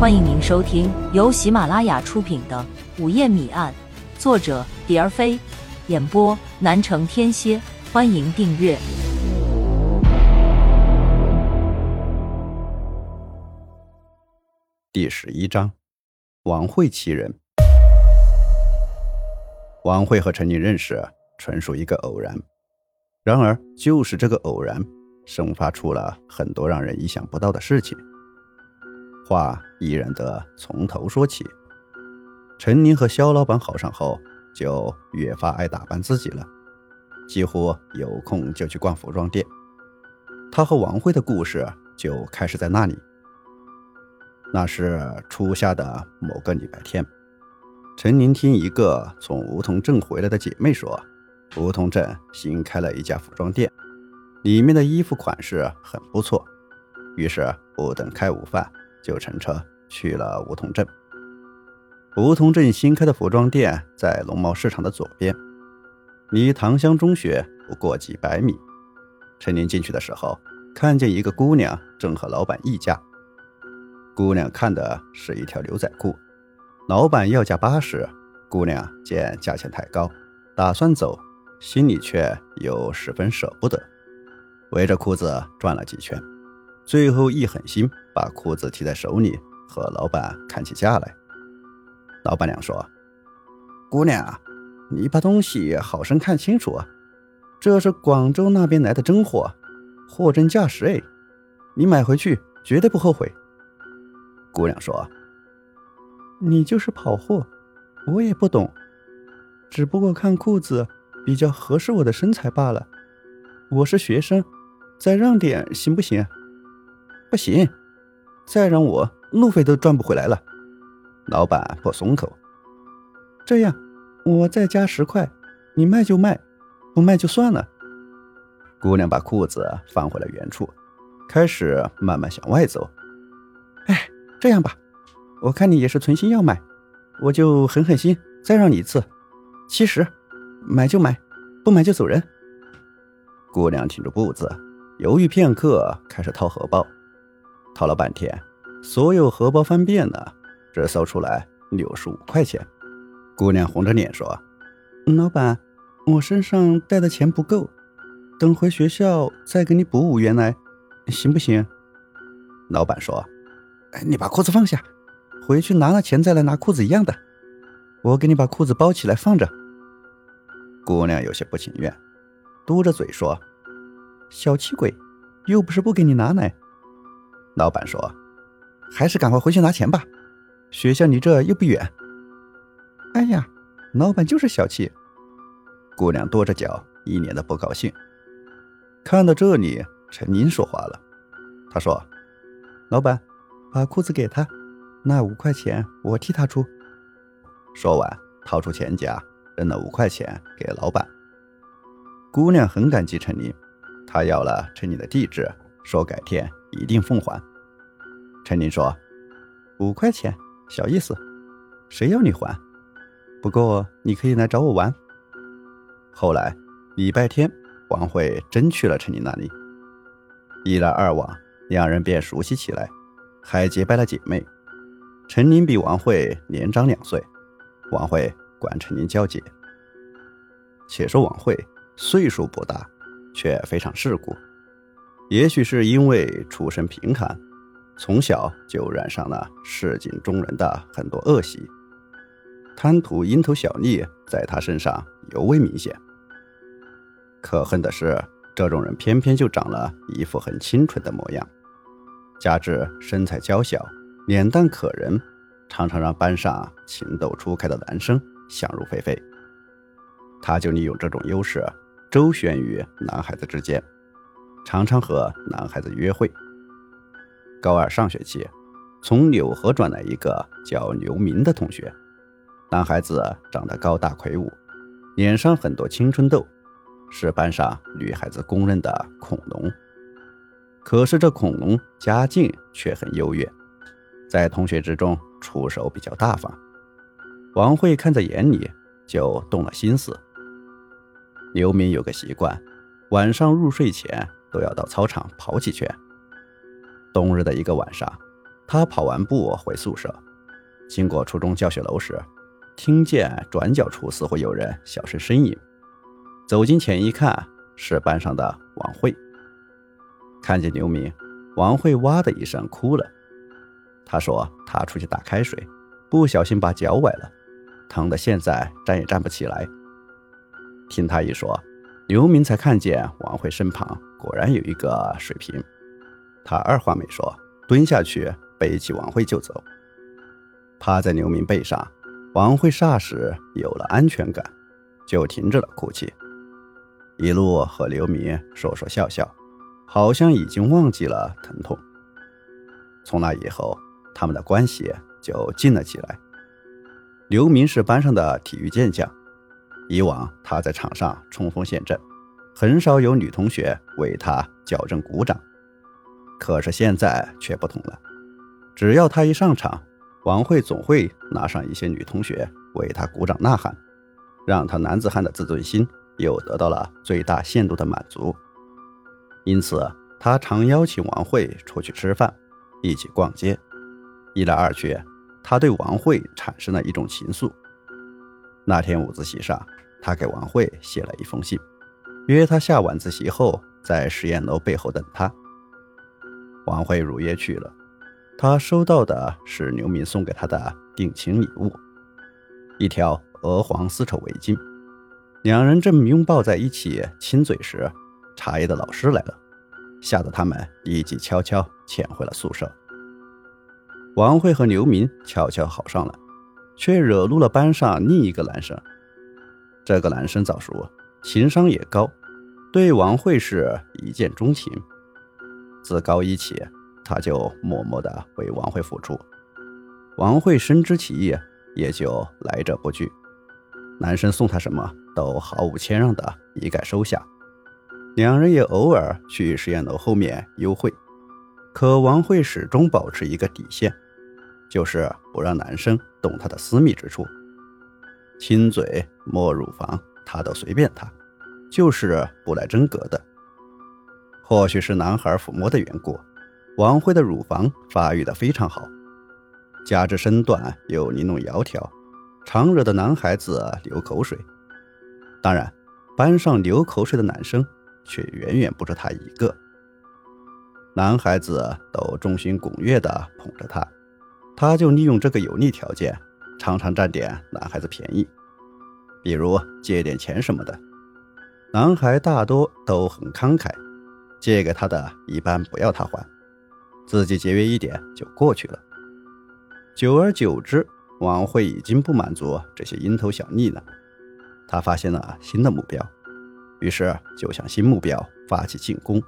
欢迎您收听由喜马拉雅出品的《午夜谜案》，作者蝶儿飞，演播南城天蝎。欢迎订阅第十一章：王慧其人。王慧和陈宁认识，纯属一个偶然。然而，就是这个偶然，生发出了很多让人意想不到的事情。话依然得从头说起。陈宁和肖老板好上后，就越发爱打扮自己了。几乎有空就去逛服装店，他和王慧的故事就开始在那里。那是初夏的某个礼拜天，陈宁听一个从梧桐镇回来的姐妹说，梧桐镇新开了一家服装店，里面的衣服款式很不错。于是不等开午饭，就乘车去了梧桐镇。梧桐镇新开的服装店在农贸市场的左边。离塘乡中学不过几百米。陈林进去的时候，看见一个姑娘正和老板议价。姑娘看的是一条牛仔裤，老板要价八十。姑娘见价钱太高，打算走，心里却又十分舍不得，围着裤子转了几圈，最后一狠心把裤子提在手里，和老板看起价来。老板娘说：“姑娘。”你把东西好生看清楚啊，这是广州那边来的真货，货真价实哎，你买回去绝对不后悔。姑娘说：“你就是跑货，我也不懂，只不过看裤子比较合适我的身材罢了。我是学生，再让点行不行？不行，再让我路费都赚不回来了。”老板不松口，这样。我再加十块，你卖就卖，不卖就算了。姑娘把裤子放回了原处，开始慢慢向外走。哎，这样吧，我看你也是存心要买，我就狠狠心再让你一次，七十，买就买，不买就走人。姑娘挺住步子，犹豫片刻，开始掏荷包，掏了半天，所有荷包翻遍了，只搜出来六十五块钱。姑娘红着脸说：“老板，我身上带的钱不够，等回学校再给你补五元来，行不行？”老板说：“你把裤子放下，回去拿了钱再来拿裤子一样的，我给你把裤子包起来放着。”姑娘有些不情愿，嘟着嘴说：“小气鬼，又不是不给你拿来。”老板说：“还是赶快回去拿钱吧，学校离这又不远。”哎呀，老板就是小气。姑娘跺着脚，一脸的不高兴。看到这里，陈宁说话了。他说：“老板，把裤子给他，那五块钱我替他出。”说完，掏出钱夹，扔了五块钱给老板。姑娘很感激陈宁，她要了陈宁的地址，说改天一定奉还。陈宁说：“五块钱，小意思，谁要你还？”不过你可以来找我玩。后来礼拜天，王慧真去了陈宁那里，一来二往，两人便熟悉起来，还结拜了姐妹。陈宁比王慧年长两岁，王慧管陈宁叫姐。且说王慧岁数不大，却非常世故，也许是因为出身贫寒，从小就染上了市井中人的很多恶习。贪图蝇头小利，在他身上尤为明显。可恨的是，这种人偏偏就长了一副很清纯的模样，加之身材娇小，脸蛋可人，常常让班上情窦初开的男生想入非非。他就利用这种优势，周旋于男孩子之间，常常和男孩子约会。高二上学期，从柳河转来一个叫刘明的同学。男孩子长得高大魁梧，脸上很多青春痘，是班上女孩子公认的恐龙。可是这恐龙家境却很优越，在同学之中出手比较大方。王慧看在眼里，就动了心思。刘明有个习惯，晚上入睡前都要到操场跑几圈。冬日的一个晚上，他跑完步回宿舍，经过初中教学楼时，听见转角处似乎有人小声呻吟。走近前一看，是班上的王慧。看见刘明，王慧哇的一声哭了。他说他出去打开水，不小心把脚崴了，疼得现在站也站不起来。听他一说，刘明才看见王慧身旁果然有一个水瓶。他二话没说，蹲下去背起王慧就走。趴在刘明背上，王慧霎时有了安全感，就停止了哭泣，一路和刘明说说笑笑，好像已经忘记了疼痛。从那以后，他们的关系就近了起来。刘明是班上的体育健将，以往他在场上冲锋陷阵，很少有女同学为他矫正鼓掌。可是现在却不同了，只要他一上场，王慧总会拿上一些女同学为他鼓掌呐喊，让他男子汉的自尊心又得到了最大限度的满足。因此，他常邀请王慧出去吃饭，一起逛街。一来二去，他对王慧产生了一种情愫。那天午自习上，他给王慧写了一封信，约她下晚自习后在实验楼背后等他。王慧如约去了，她收到的是刘明送给她的定情礼物——一条鹅黄丝绸围巾。两人正拥抱在一起亲嘴时，茶叶的老师来了，吓得他们立即悄悄潜回了宿舍。王慧和刘明悄悄好上了，却惹怒了班上另一个男生。这个男生早熟，情商也高，对王慧是一见钟情。自高一起，他就默默地为王慧付出。王慧深知其意，也就来者不拒。男生送她什么都毫无谦让的一概收下。两人也偶尔去实验楼后面幽会，可王慧始终保持一个底线，就是不让男生动她的私密之处，亲嘴、摸乳房，她都随便他，就是不来真格的。或许是男孩抚摸的缘故，王辉的乳房发育的非常好，加之身段又玲珑窈窕，常惹得男孩子流口水。当然，班上流口水的男生却远远不止他一个。男孩子都众星拱月地捧着他，他就利用这个有利条件，常常占点男孩子便宜，比如借点钱什么的。男孩大多都很慷慨。借给他的一般不要他还，自己节约一点就过去了。久而久之，王慧已经不满足这些蝇头小利了，他发现了新的目标，于是就向新目标发起进攻。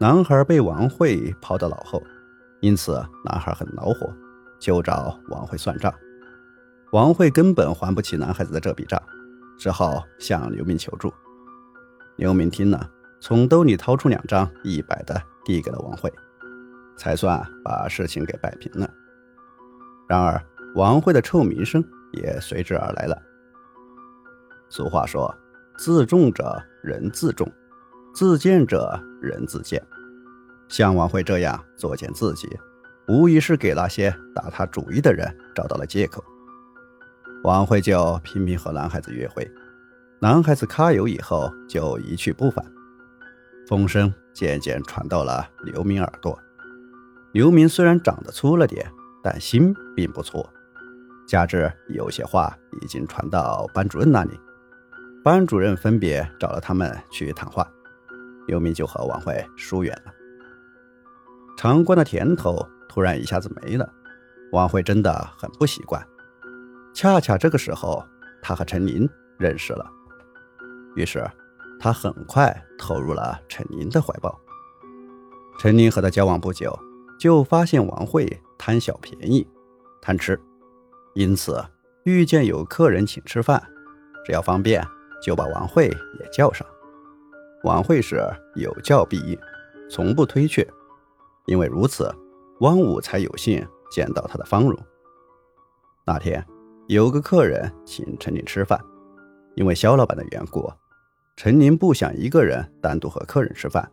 男孩被王慧抛到脑后，因此男孩很恼火，就找王慧算账。王慧根本还不起男孩子的这笔账，只好向刘明求助。刘明听了。从兜里掏出两张一百的，递给了王慧，才算把事情给摆平了。然而，王慧的臭名声也随之而来了。俗话说：“自重者人自重，自贱者人自贱。”像王慧这样作践自己，无疑是给那些打他主意的人找到了借口。王慧就频频和男孩子约会，男孩子揩油以后就一去不返。风声渐渐传到了刘明耳朵。刘明虽然长得粗了点，但心并不粗。加之有些话已经传到班主任那里，班主任分别找了他们去谈话，刘明就和王慧疏远了。尝过的甜头突然一下子没了，王慧真的很不习惯。恰恰这个时候，他和陈琳认识了，于是。他很快投入了陈琳的怀抱。陈琳和他交往不久，就发现王慧贪小便宜、贪吃，因此遇见有客人请吃饭，只要方便就把王慧也叫上。王慧是有教必应，从不推却，因为如此，汪武才有幸见到他的芳容。那天有个客人请陈琳吃饭，因为肖老板的缘故。陈宁不想一个人单独和客人吃饭，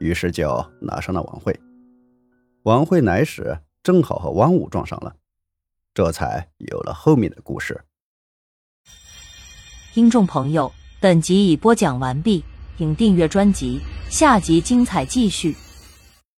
于是就拿上了王慧。王慧来时正好和汪武撞上了，这才有了后面的故事。听众朋友，本集已播讲完毕，请订阅专辑，下集精彩继续。